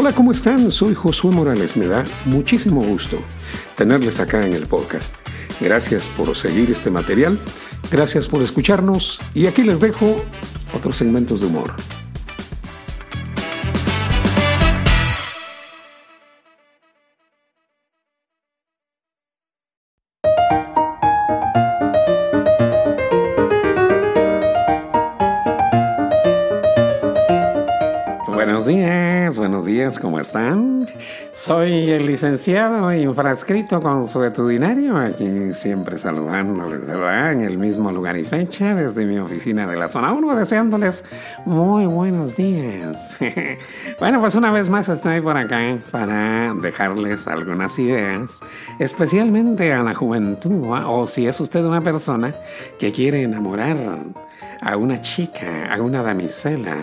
Hola, ¿cómo están? Soy Josué Morales. Me da muchísimo gusto tenerles acá en el podcast. Gracias por seguir este material, gracias por escucharnos y aquí les dejo otros segmentos de humor. Días, ¿cómo están? Soy el licenciado infrascrito consuetudinario, aquí siempre saludándoles, ¿verdad? En el mismo lugar y fecha, desde mi oficina de la zona 1, deseándoles muy buenos días. bueno, pues una vez más estoy por acá para dejarles algunas ideas, especialmente a la juventud, o si es usted una persona que quiere enamorar a una chica, a una damisela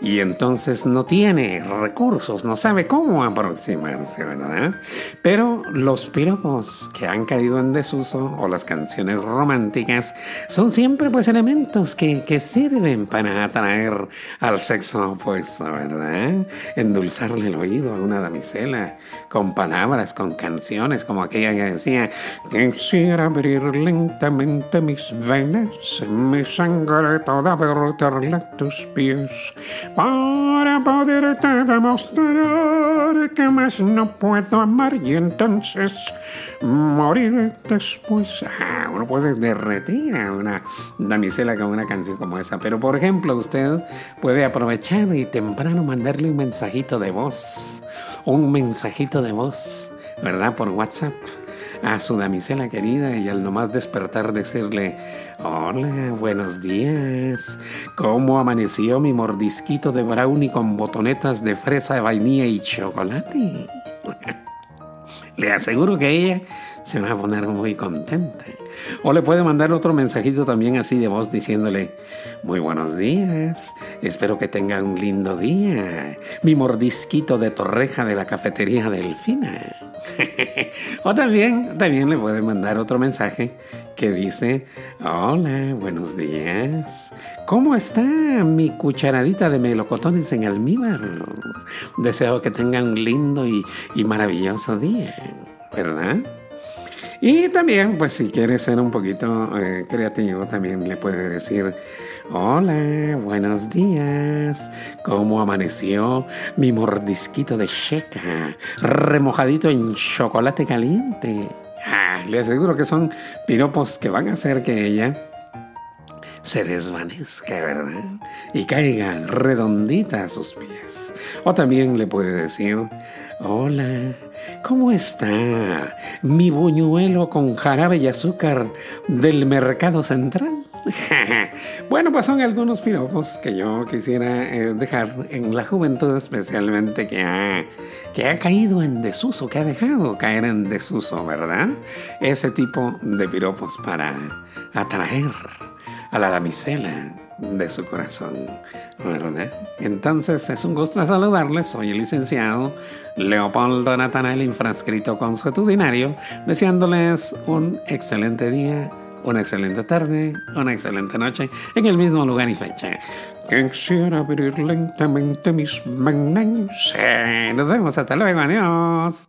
y entonces no tiene recursos, no sabe cómo aproximarse, ¿verdad? Pero los piropos que han caído en desuso o las canciones románticas son siempre pues elementos que, que sirven para atraer al sexo opuesto, ¿verdad? Endulzarle el oído a una damisela con palabras, con canciones como aquella que decía quisiera abrir lentamente mis venas, mi sangre toda verterle a tus pies para poderte demostrar que más no puedo amar y entonces morir después. Ah, uno puede derretir a una damisela con una canción como esa, pero por ejemplo usted puede aprovechar y temprano mandarle un mensajito de voz, un mensajito de voz, ¿verdad? Por WhatsApp a su damisela querida y al nomás despertar decirle, hola, buenos días, ¿cómo amaneció mi mordisquito de brownie con botonetas de fresa, vainilla y chocolate? Le aseguro que ella se va a poner muy contenta. O le puede mandar otro mensajito también así de voz diciéndole, muy buenos días, espero que tenga un lindo día, mi mordisquito de torreja de la cafetería Delfina. o también, también le puede mandar otro mensaje que dice, hola, buenos días, ¿cómo está mi cucharadita de melocotones en almíbar? Deseo que tengan un lindo y, y maravilloso día, ¿verdad? Y también, pues si quiere ser un poquito eh, creativo, también le puede decir, hola, buenos días, ¿cómo amaneció mi mordisquito de checa, remojadito en chocolate caliente? Ah, le aseguro que son piropos que van a hacer que ella se desvanezca, ¿verdad? Y caiga redondita a sus pies. O también le puede decir, hola, ¿cómo está mi buñuelo con jarabe y azúcar del mercado central? bueno, pues son algunos piropos que yo quisiera eh, dejar en la juventud, especialmente que ha, que ha caído en desuso, que ha dejado caer en desuso, ¿verdad? Ese tipo de piropos para atraer a la damisela de su corazón, ¿verdad? Entonces es un gusto saludarles, soy el licenciado Leopoldo Natanael, infrascrito consuetudinario, deseándoles un excelente día, una excelente tarde, una excelente noche, en el mismo lugar y fecha. Quisiera abrir lentamente mis manos. Nos vemos, hasta luego, adiós.